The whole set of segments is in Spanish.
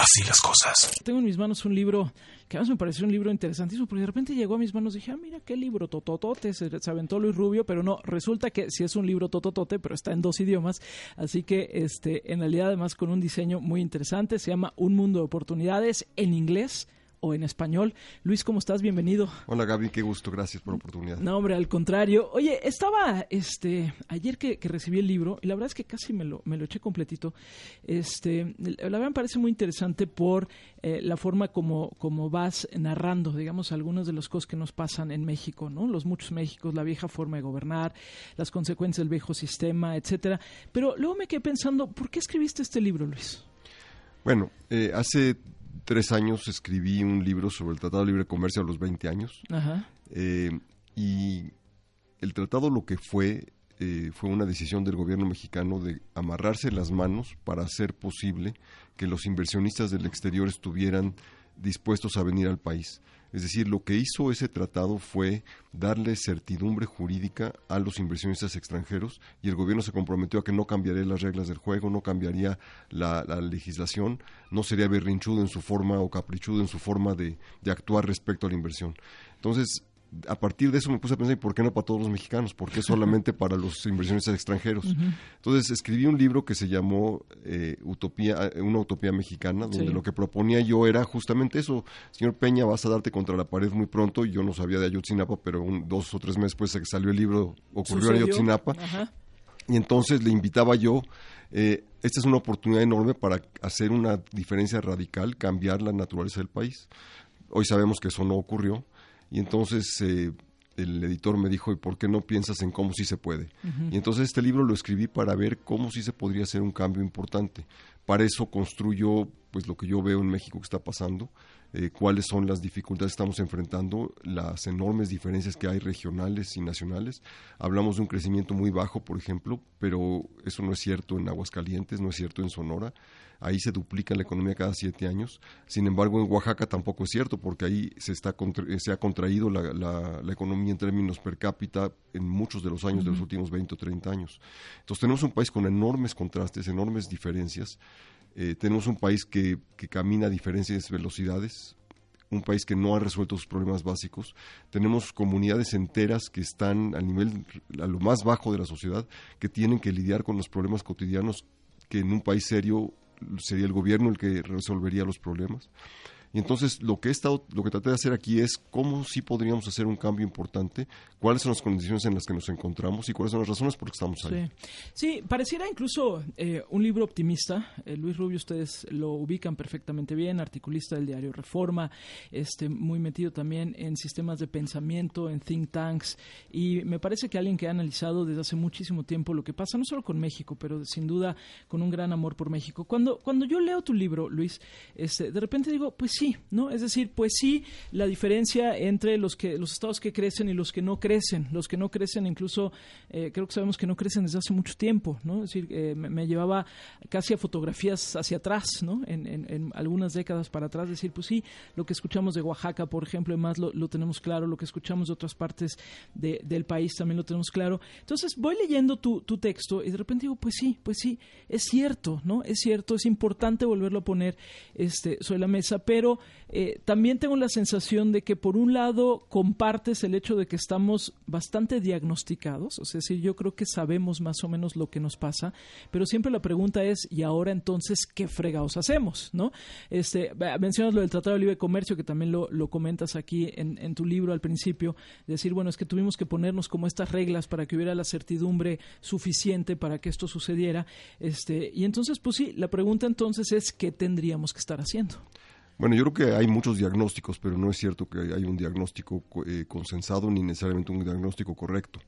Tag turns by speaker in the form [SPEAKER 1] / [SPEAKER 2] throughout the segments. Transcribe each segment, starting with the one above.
[SPEAKER 1] Así las cosas.
[SPEAKER 2] Tengo en mis manos un libro que además me pareció un libro interesantísimo, porque de repente llegó a mis manos y dije, ah, mira qué libro, tototote, se, se aventó Luis Rubio, pero no, resulta que sí es un libro tototote, pero está en dos idiomas, así que este, en realidad además con un diseño muy interesante, se llama Un Mundo de Oportunidades en inglés o en español. Luis, ¿cómo estás? Bienvenido.
[SPEAKER 3] Hola Gaby, qué gusto, gracias por la oportunidad.
[SPEAKER 2] No, hombre, al contrario. Oye, estaba este ayer que, recibí el libro, y la verdad es que casi me lo, me lo eché completito. Este, la verdad me parece muy interesante por eh, la forma como, como vas narrando, digamos, algunas de las cosas que nos pasan en México, ¿no? Los muchos Méxicos, la vieja forma de gobernar, las consecuencias del viejo sistema, etcétera. Pero luego me quedé pensando, ¿por qué escribiste este libro, Luis?
[SPEAKER 3] Bueno, eh, hace tres años escribí un libro sobre el Tratado de Libre Comercio a los 20 años. Eh, y el tratado lo que fue eh, fue una decisión del gobierno mexicano de amarrarse las manos para hacer posible que los inversionistas del exterior estuvieran dispuestos a venir al país. Es decir, lo que hizo ese tratado fue darle certidumbre jurídica a los inversionistas extranjeros y el gobierno se comprometió a que no cambiaría las reglas del juego, no cambiaría la, legislación, no sería berrinchudo en su forma o caprichudo en su forma de, de actuar respecto a la inversión. Entonces, a partir de eso me puse a pensar, ¿por qué no para todos los mexicanos? ¿Por qué solamente para los inversionistas extranjeros? Entonces escribí un libro que se llamó eh, Utopía, eh, una utopía mexicana, donde lo que proponía yo era justamente eso. Señor Peña, vas a darte contra la pared muy pronto. Yo no sabía de Ayotzinapa, pero dos o tres meses después de que salió el libro, ocurrió Ayotzinapa. Y entonces le invitaba yo, eh, esta es una oportunidad enorme para hacer una diferencia radical, cambiar la naturaleza del país. Hoy sabemos que eso no ocurrió y entonces eh, el editor me dijo, ¿y por qué no piensas en cómo sí se puede? Y entonces este libro lo escribí para ver cómo sí se podría hacer un cambio importante. Para eso construyo pues lo que yo veo en México que está pasando, eh, cuáles son las dificultades que estamos enfrentando, las enormes diferencias que hay regionales y nacionales. Hablamos de un crecimiento muy bajo, por ejemplo, pero eso no es cierto en Aguascalientes, no es cierto en Sonora. Ahí se duplica la economía cada siete años. Sin embargo, en Oaxaca tampoco es cierto, porque ahí se, está se ha contraído la, la, economía en términos per cápita en muchos de los años de los últimos 20 o 30 años. Entonces tenemos un país con enormes contrastes, enormes diferencias. Eh, tenemos un país que, que camina a diferentes velocidades, un país que no ha resuelto sus problemas básicos. Tenemos comunidades enteras que están al nivel, a lo más bajo de la sociedad, que tienen que lidiar con los problemas cotidianos que en un país serio sería el gobierno el que resolvería los problemas. Y entonces lo que he estado, lo que traté de hacer aquí es cómo sí podríamos hacer un cambio importante, cuáles son las condiciones en las que nos encontramos y cuáles son las razones por las que estamos
[SPEAKER 2] ahí. Sí, pareciera incluso eh, un libro optimista. Eh, Luis Rubio, ustedes lo ubican perfectamente bien, articulista del diario Reforma, este, muy metido también en sistemas de pensamiento, en think tanks, y me parece que alguien que ha analizado desde hace muchísimo tiempo lo que pasa, no solo con México, pero sin duda con un gran amor por México. Cuando, cuando yo leo tu libro, Luis, este, de repente digo, pues sí, ¿no? Es decir, pues sí, la diferencia entre los que los estados que crecen y los que no crecen, los que no crecen incluso eh, creo que sabemos que no crecen desde hace mucho tiempo, ¿no? Es decir, eh, me, llevaba casi a fotografías hacia atrás, ¿no? En, algunas décadas para atrás, decir, pues sí, lo que escuchamos de Oaxaca, por ejemplo, y más lo, tenemos claro, lo que escuchamos de otras partes del país también lo tenemos claro. Entonces voy leyendo tu, tu texto y de repente digo, pues sí, pues sí, es cierto, ¿no? Es cierto, es importante volverlo a poner este, sobre la mesa, pero eh, también tengo la sensación de que por un lado compartes el hecho de que estamos bastante diagnosticados, o sea, decir, yo creo que sabemos más o menos lo que nos pasa, pero siempre la pregunta es, ¿y ahora entonces qué fregados hacemos? ¿no? Este, mencionas lo del Tratado de Libre Comercio, que también lo, comentas aquí en, tu libro al principio, decir, bueno, es que tuvimos que ponernos como estas reglas para que hubiera la certidumbre suficiente para que esto sucediera. Este, y entonces, pues sí, la pregunta entonces es, ¿qué tendríamos que estar haciendo?
[SPEAKER 3] Bueno, yo creo que hay muchos diagnósticos, pero no es cierto que hay un diagnóstico eh, consensado ni necesariamente un diagnóstico correcto.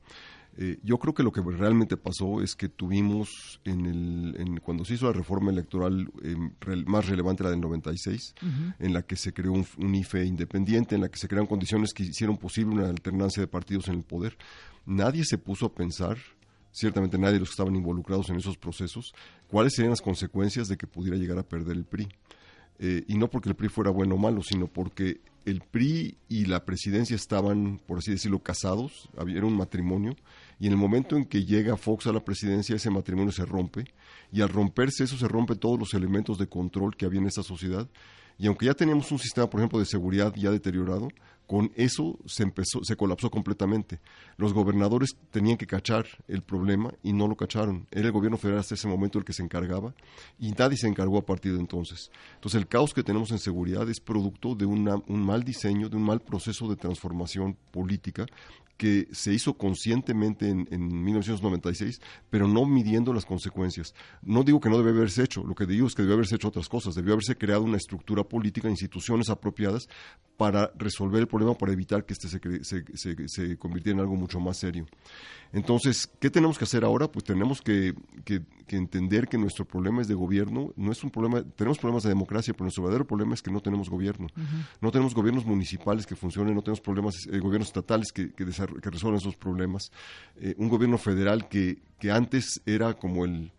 [SPEAKER 3] Eh, yo creo que lo que realmente pasó es que tuvimos, en el, cuando se hizo la reforma electoral em, más relevante, la del 96, en la que se creó un, IFE independiente, en la que se crearon condiciones que hicieron posible una alternancia de partidos en el poder, nadie se puso a pensar ciertamente nadie de los que estaban involucrados en esos procesos, cuáles serían las consecuencias de que pudiera llegar a perder el PRI. Eh, y no porque el PRI fuera bueno o malo, sino porque el PRI y la presidencia estaban, por así decirlo, casados, había, era un matrimonio, Y en el momento en que llega Fox a la presidencia, ese matrimonio se rompe. Y al romperse eso, se rompe todos los elementos de control que había en esta sociedad. Y aunque ya teníamos un sistema, por ejemplo, de seguridad ya deteriorado, con eso se empezó, se colapsó completamente. Los gobernadores tenían que cachar el problema y no lo cacharon. Era el gobierno federal hasta ese momento el que se encargaba y nadie se encargó a partir de entonces. Entonces el caos que tenemos en seguridad es producto de un mal diseño, de un mal proceso de transformación política que se hizo conscientemente en, 1996, pero no midiendo las consecuencias. No digo que no debe haberse hecho, lo que digo es que debe haberse hecho otras cosas, debió haberse creado una estructura política, instituciones apropiadas para resolver el problema, para evitar que este se, se, se convirtiera en algo mucho más serio. Entonces, ¿qué tenemos que hacer ahora? Pues tenemos que, entender que nuestro problema es de gobierno, no es un problema, tenemos problemas de democracia, pero nuestro verdadero problema es que no tenemos gobierno. No tenemos gobiernos municipales que funcionen, no tenemos problemas, eh, gobiernos estatales que, que, resuelvan esos problemas. Eh, un gobierno federal que, que antes era como el,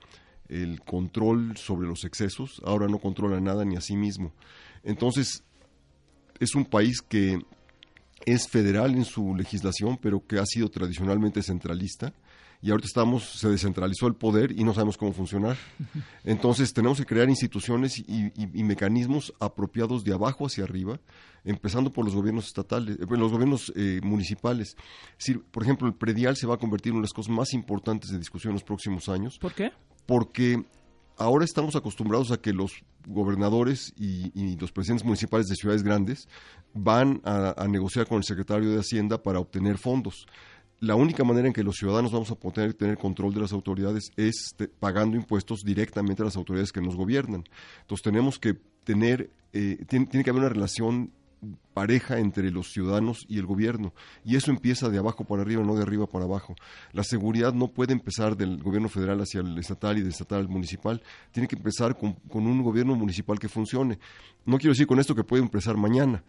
[SPEAKER 3] el control sobre los excesos, ahora no controla nada ni a sí mismo. Entonces, es un país que es federal en su legislación, pero que ha sido tradicionalmente centralista. Y ahorita estamos, se descentralizó el poder y no sabemos cómo funcionar. Entonces tenemos que crear instituciones y, mecanismos apropiados de abajo hacia arriba, empezando por los gobiernos estatales, eh, los gobiernos eh, municipales. por ejemplo, el predial se va a convertir en una de las cosas más importantes de discusión en los próximos años.
[SPEAKER 2] ¿Por qué?
[SPEAKER 3] Porque ahora estamos acostumbrados a que los gobernadores y, los presidentes municipales de ciudades grandes van a, negociar con el secretario de Hacienda para obtener fondos. La única manera en que los ciudadanos vamos a poder tener control de las autoridades es pagando impuestos directamente a las autoridades que nos gobiernan. Entonces tenemos que tener, eh, tiene que haber una relación pareja entre los ciudadanos y el gobierno. Y eso empieza de abajo para arriba, no de arriba para abajo. La seguridad no puede empezar del gobierno federal hacia el estatal y del estatal al municipal. Tiene que empezar con, un gobierno municipal que funcione. No quiero decir con esto que puede empezar mañana,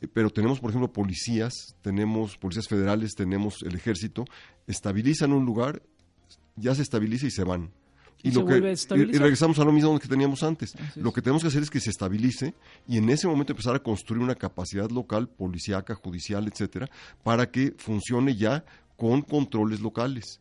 [SPEAKER 3] eh, pero tenemos, por ejemplo, policías, tenemos policías federales, tenemos el ejército, estabilizan un lugar, ya se estabiliza y se van y, lo que, y, regresamos a lo mismo que teníamos antes. Lo que tenemos que hacer es que se estabilice y en ese momento empezar a construir una capacidad local, policíaca, judicial, etcétera, para que funcione ya con controles locales.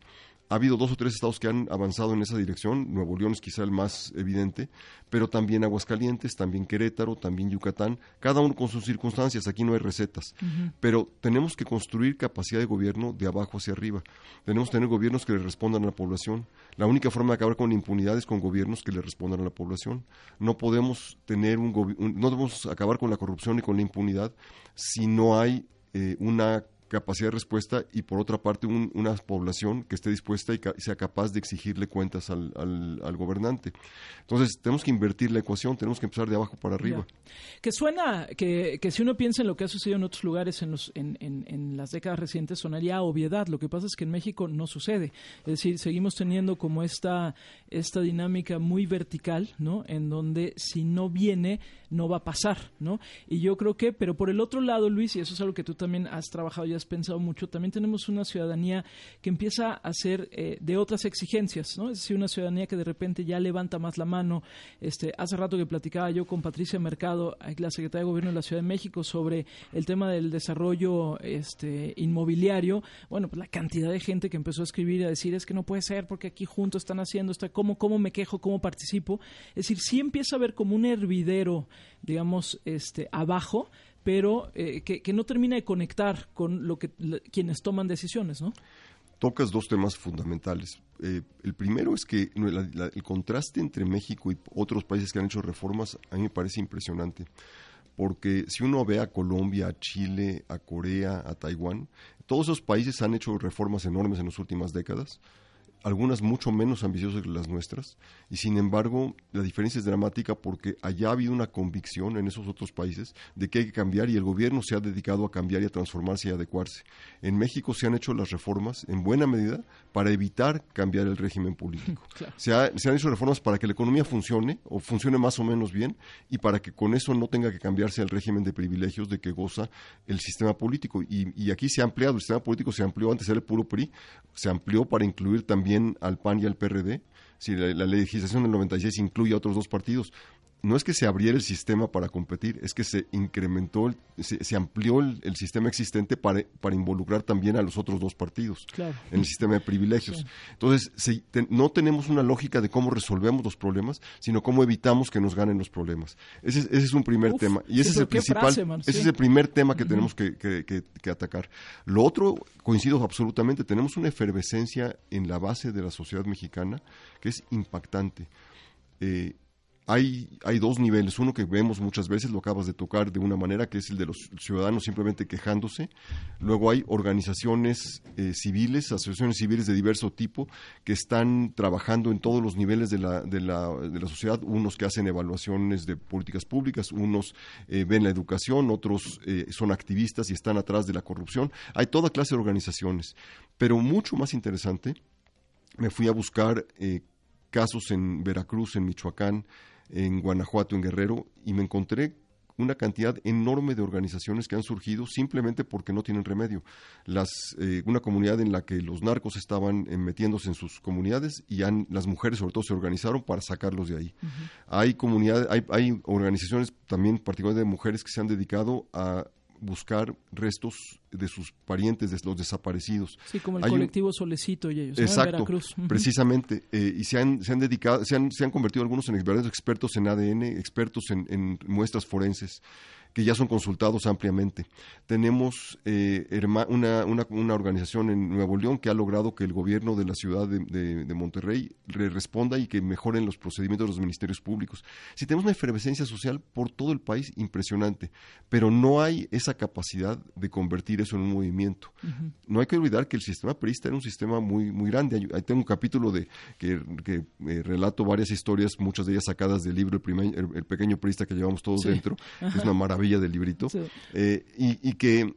[SPEAKER 3] Ha habido dos o tres estados que han avanzado en esa dirección, Nuevo León es quizá el más evidente, pero también Aguascalientes, también Querétaro, también Yucatán, cada uno con sus circunstancias, aquí no hay recetas, pero tenemos que construir capacidad de gobierno de abajo hacia arriba, tenemos que tener gobiernos que le respondan a la población, la única forma de acabar con la impunidad es con gobiernos que le respondan a la población, no podemos tener un, no debemos acabar con la corrupción y con la impunidad si no hay eh, una capacidad de respuesta y por otra parte una población que esté dispuesta y sea capaz de exigirle cuentas al, al, gobernante. Entonces tenemos que invertir la ecuación, tenemos que empezar de abajo para arriba.
[SPEAKER 2] Que suena, que, que, si uno piensa en lo que ha sucedido en otros lugares en, los, en, en, en, las décadas recientes, sonaría obviedad. Lo que pasa es que en México no sucede. Es decir, seguimos teniendo como esta, esta dinámica muy vertical, ¿no? En donde si no viene, no va a pasar, ¿no? Y yo creo que, pero por el otro lado, Luis, y eso es algo que tú también has trabajado ya pensado mucho, también tenemos una ciudadanía que empieza a ser eh, de otras exigencias, ¿no? Es decir, una ciudadanía que de repente ya levanta más la mano. Este, hace rato que platicaba yo con Patricia Mercado, la secretaria de Gobierno de la Ciudad de México, sobre el tema del desarrollo este, inmobiliario. Bueno, pues la cantidad de gente que empezó a escribir y a decir es que no puede ser porque aquí juntos están haciendo, está, ¿cómo, cómo me quejo, cómo participo? Es decir, sí empieza a ver como un hervidero, digamos, este, abajo pero eh, que, no termina de conectar con lo que quienes toman decisiones, ¿no?
[SPEAKER 3] Tocas dos temas fundamentales. Eh, el primero es que el contraste entre México y otros países que han hecho reformas a mí me parece impresionante, porque si uno ve a Colombia, a Chile, a Corea, a Taiwán, todos esos países han hecho reformas enormes en las últimas décadas algunas mucho menos ambiciosas que las nuestras, y sin embargo la diferencia es dramática porque allá ha habido una convicción en esos otros países de que hay que cambiar y el gobierno se ha dedicado a cambiar y a transformarse y adecuarse. En México se han hecho las reformas en buena medida para evitar cambiar el régimen político. Se, han hecho reformas para que la economía funcione o funcione más o menos bien y para que con eso no tenga que cambiarse el régimen de privilegios de que goza el sistema político. Y, y aquí se ha ampliado, el sistema político se amplió, antes era el puro PRI, se amplió para incluir también al PAN y al PRD. Si la, legislación del 96 incluye a otros dos partidos, no es que se abriera el sistema para competir, es que se incrementó, se, amplió el, sistema existente para, para, involucrar también a los otros dos partidos en el sistema de privilegios. Entonces, no tenemos una lógica de cómo resolvemos los problemas, sino cómo evitamos que nos ganen los problemas. Ese, es un primer tema. Y ese es el principal, ese es el primer tema que tenemos que, que, atacar. Lo otro, coincido absolutamente, tenemos una efervescencia en la base de la sociedad mexicana que es impactante. Eh, hay, hay dos niveles. Uno que vemos muchas veces, lo acabas de tocar de una manera, que es el de los ciudadanos simplemente quejándose. Luego hay organizaciones eh, civiles, asociaciones civiles de diverso tipo, que están trabajando en todos los niveles de la, de la, de la sociedad. Unos que hacen evaluaciones de políticas públicas, unos eh, ven la educación, otros eh, son activistas y están atrás de la corrupción. Hay toda clase de organizaciones. Pero mucho más interesante, me fui a buscar casos en Veracruz, en Michoacán, en Guanajuato, en Guerrero, y me encontré una cantidad enorme de organizaciones que han surgido simplemente porque no tienen remedio. Las, eh, una comunidad en la que los narcos estaban eh, metiéndose en sus comunidades y han, las mujeres sobre todo se organizaron para sacarlos de ahí. Hay comunidades, hay, hay organizaciones también particularmente de mujeres que se han dedicado a buscar restos de sus parientes, de los desaparecidos.
[SPEAKER 2] Sí, como el colectivo Solecito y ellos,
[SPEAKER 3] Exacto, Veracruz. precisamente. Eh, y se han, se han dedicado, se han, se han convertido algunos en verdaderos expertos en ADN, expertos en, en muestras forenses que ya son consultados ampliamente. Tenemos eh, una, una, organización en Nuevo León que ha logrado que el gobierno de la ciudad de, Monterrey responda y que mejoren los procedimientos de los ministerios públicos. Si tenemos una efervescencia social por todo el país impresionante, pero no hay esa capacidad de convertir eso en un movimiento. No hay que olvidar que el sistema perista era un sistema muy, muy grande. Ahí tengo un capítulo de que, que eh, relato varias historias, muchas de ellas sacadas del libro El, pequeño perista que llevamos todos dentro, que es una maravilla del librito, eh, y, que,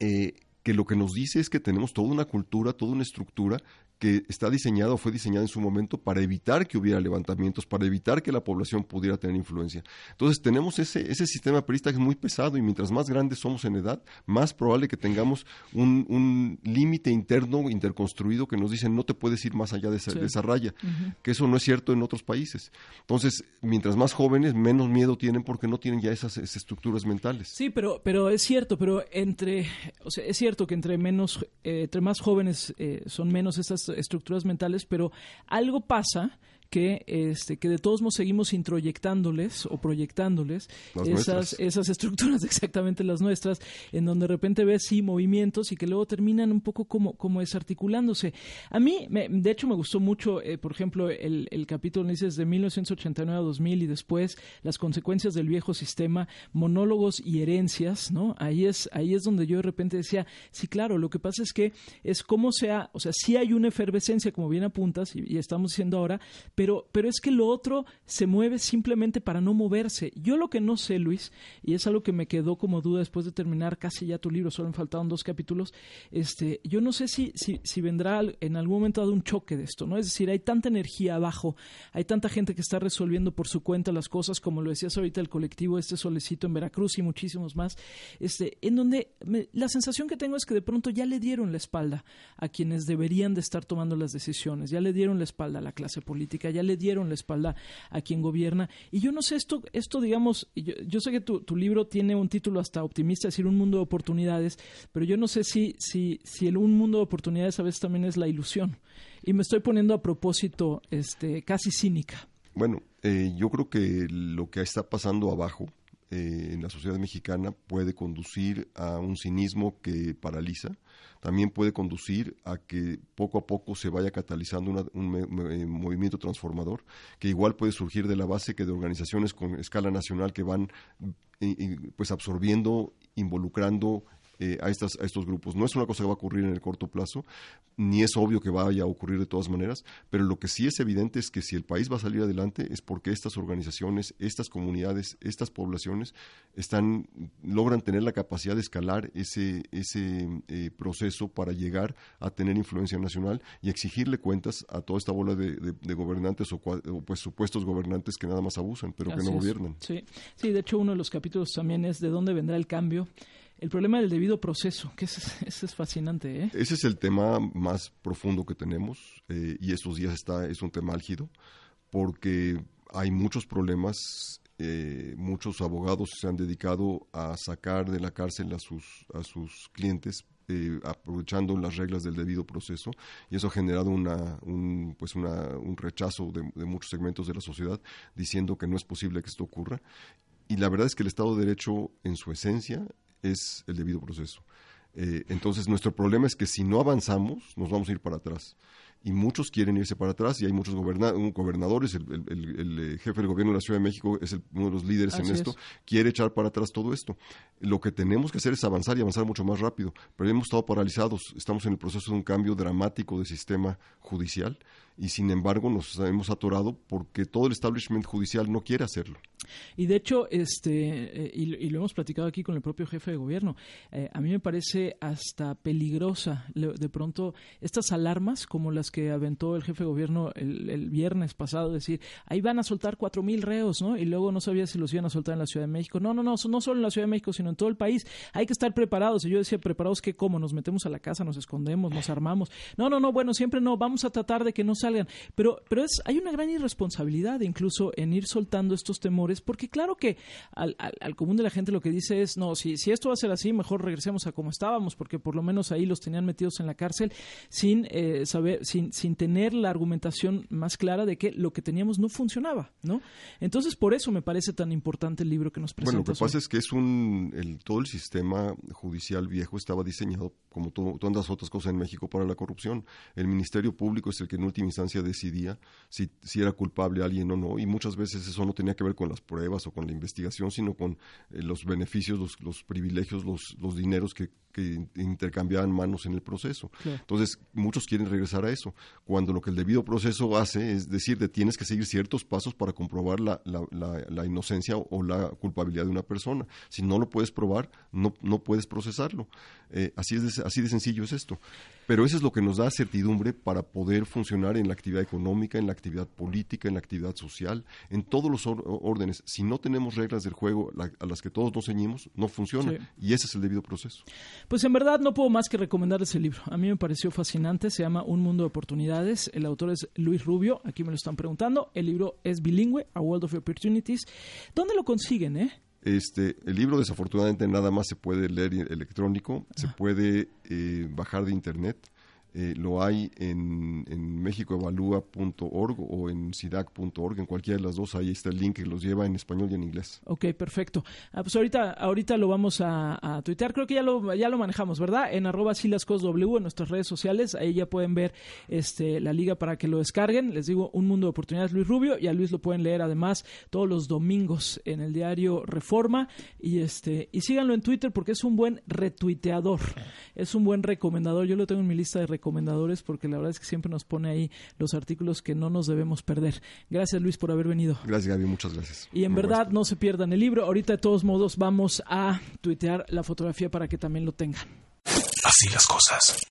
[SPEAKER 3] eh, que lo que nos dice es que tenemos toda una cultura, toda una estructura que está diseñado o fue diseñado en su momento para evitar que hubiera levantamientos, para evitar que la población pudiera tener influencia. Entonces tenemos ese, ese sistema perista que es muy pesado y mientras más grandes somos en edad, más probable que tengamos un, un límite interno interconstruido que nos dice no te puedes ir más allá de esa, raya, que eso no es cierto en otros países. Entonces, mientras más jóvenes, menos miedo tienen porque no tienen ya esas, estructuras mentales.
[SPEAKER 2] Sí, pero, pero es cierto, pero entre, o sea, es cierto que entre menos, eh, entre más jóvenes eh, son menos esas estructuras mentales, pero algo pasa que, este, que de todos modos seguimos introyectándoles o proyectándoles esas, esas estructuras, exactamente las nuestras, en donde de repente ves sí movimientos y que luego terminan un poco como, como desarticulándose. A mí, de hecho, me gustó mucho, eh, por ejemplo, el, el capítulo dices de 1989 a 2000 y después las consecuencias del viejo sistema, monólogos y herencias, ¿no? Ahí es, ahí es donde yo de repente decía, sí, claro, lo que pasa es que es como sea, o sea, sí hay una efervescencia, como bien apuntas, y, y estamos diciendo ahora, pero pero, pero es que lo otro se mueve simplemente para no moverse. Yo lo que no sé, Luis, y es algo que me quedó como duda después de terminar casi ya tu libro, solo me faltaban dos capítulos, este, yo no sé si, si, vendrá en algún momento dado un choque de esto, ¿no? Es decir, hay tanta energía abajo, hay tanta gente que está resolviendo por su cuenta las cosas, como lo decías ahorita el colectivo este solecito en Veracruz y muchísimos más, este, en donde la sensación que tengo es que de pronto ya le dieron la espalda a quienes deberían de estar tomando las decisiones, ya le dieron la espalda a la clase política, ya le dieron la espalda a quien gobierna. Y yo no sé, esto, esto digamos, yo, sé que tu, libro tiene un título hasta optimista, es decir, un mundo de oportunidades, pero yo no sé si, si, si el un mundo de oportunidades a veces también es la ilusión. Y me estoy poniendo a propósito este, casi cínica.
[SPEAKER 3] Bueno, eh, yo creo que lo que está pasando abajo eh, en la sociedad mexicana puede conducir a un cinismo que paraliza, también puede conducir a que poco a poco se vaya catalizando un eh, movimiento transformador, que igual puede surgir de la base que de organizaciones con escala nacional que van pues absorbiendo, involucrando eh, a, estas, a estos grupos. No es una cosa que va a ocurrir en el corto plazo, ni es obvio que vaya a ocurrir de todas maneras, pero lo que sí es evidente es que si el país va a salir adelante es porque estas organizaciones, estas comunidades, estas poblaciones están logran tener la capacidad de escalar ese, ese eh, proceso para llegar a tener influencia nacional y exigirle cuentas a toda esta bola de, gobernantes o, pues supuestos gobernantes que nada más abusan, pero que no gobiernan.
[SPEAKER 2] Sí. sí, de hecho uno de los capítulos también es de dónde vendrá el cambio el problema del debido proceso, que ese, es fascinante. ¿eh?
[SPEAKER 3] Ese es el tema más profundo que tenemos eh, y estos días está, es un tema álgido porque hay muchos problemas eh, muchos abogados se han dedicado a sacar de la cárcel a sus, a sus clientes eh, aprovechando las reglas del debido proceso y eso ha generado una, un, pues una, un rechazo de, muchos segmentos de la sociedad diciendo que no es posible que esto ocurra y la verdad es que el Estado de Derecho en su esencia es el debido proceso. Eh, entonces nuestro problema es que si no avanzamos nos vamos a ir para atrás y muchos quieren irse para atrás y hay muchos gobernadores, el, eh, jefe del gobierno de la Ciudad de México es uno de los líderes en esto, quiere echar para atrás todo esto. Lo que tenemos que hacer es avanzar y avanzar mucho más rápido, pero hemos estado paralizados, estamos en el proceso de un cambio dramático del sistema judicial y sin embargo nos hemos atorado porque todo el establishment judicial no quiere hacerlo.
[SPEAKER 2] Y de hecho, este, eh, y, lo hemos platicado aquí con el propio jefe de gobierno, eh, a mí me parece hasta peligrosa de pronto estas alarmas como las que aventó el jefe de gobierno el, viernes pasado, decir, ahí van a soltar cuatro mil reos, ¿no? Y luego no sabía si los iban a soltar en la Ciudad de México. No, no, no, no solo en la Ciudad de México, sino en todo el país. Hay que estar preparados. Y yo decía, preparados que cómo, nos metemos a la casa, nos escondemos, nos armamos. No, no, no, bueno, siempre no, vamos a tratar de que no salgan. Pero, pero es, hay una gran irresponsabilidad incluso en ir soltando estos temores, porque claro que al, al, común de la gente lo que dice es, no, si, si esto va a ser así, mejor regresemos a como estábamos, porque por lo menos ahí los tenían metidos en la cárcel sin eh, saber, sin sin, tener la argumentación más clara de que lo que teníamos no funcionaba, ¿no? Entonces, por eso me parece tan importante el libro que nos presenta.
[SPEAKER 3] Bueno, lo que pasa es que es un, el, todo el sistema judicial viejo estaba diseñado, como todas las otras cosas en México, para la corrupción. El Ministerio Público es el que en última instancia decidía si, si era culpable alguien o no, y muchas veces eso no tenía que ver con las pruebas o con la investigación, sino con eh, los beneficios, los, los privilegios, los, los dineros que, que intercambiaban manos en el proceso. Entonces, muchos quieren regresar a eso, cuando lo que el debido proceso hace es decir, de tienes que seguir ciertos pasos para comprobar la, la, inocencia o, la culpabilidad de una persona. Si no lo puedes probar, no, no puedes procesarlo. Eh, así, es así de sencillo es esto. Pero eso es lo que nos da certidumbre para poder funcionar en la actividad económica, en la actividad política, en la actividad social, en todos los órdenes. Si no tenemos reglas del juego a las que todos nos ceñimos, no funciona. Y ese es el debido proceso.
[SPEAKER 2] Pues en verdad no puedo más que recomendarles el libro. A mí me pareció fascinante. Se llama Un Mundo de Oportunidades. El autor es Luis Rubio. Aquí me lo están preguntando. El libro es bilingüe, A World of Opportunities. ¿Dónde lo consiguen, eh?
[SPEAKER 3] Este, el libro desafortunadamente nada más se puede leer electrónico, se puede eh, bajar de internet. Eh, lo hay en, en mexicoevalúa.org o en sidac.org, en cualquiera de las dos, ahí está el link que los lleva en español y en inglés.
[SPEAKER 2] Ok, perfecto. Ah, pues ahorita, ahorita lo vamos a, a, tuitear, creo que ya lo, ya lo manejamos, ¿verdad? En arroba w en nuestras redes sociales, ahí ya pueden ver este, la liga para que lo descarguen. Les digo, Un Mundo de Oportunidades, Luis Rubio, y a Luis lo pueden leer además todos los domingos en el diario Reforma, y, este, y síganlo en Twitter porque es un buen retuiteador, es un buen recomendador, yo lo tengo en mi lista de recomendaciones recomendadores porque la verdad es que siempre nos pone ahí los artículos que no nos debemos perder. Gracias Luis por haber venido.
[SPEAKER 3] Gracias Gaby, muchas gracias.
[SPEAKER 2] Y en verdad no se pierdan el libro. Ahorita de todos modos vamos a tuitear la fotografía para que también lo tengan.
[SPEAKER 1] Así las cosas.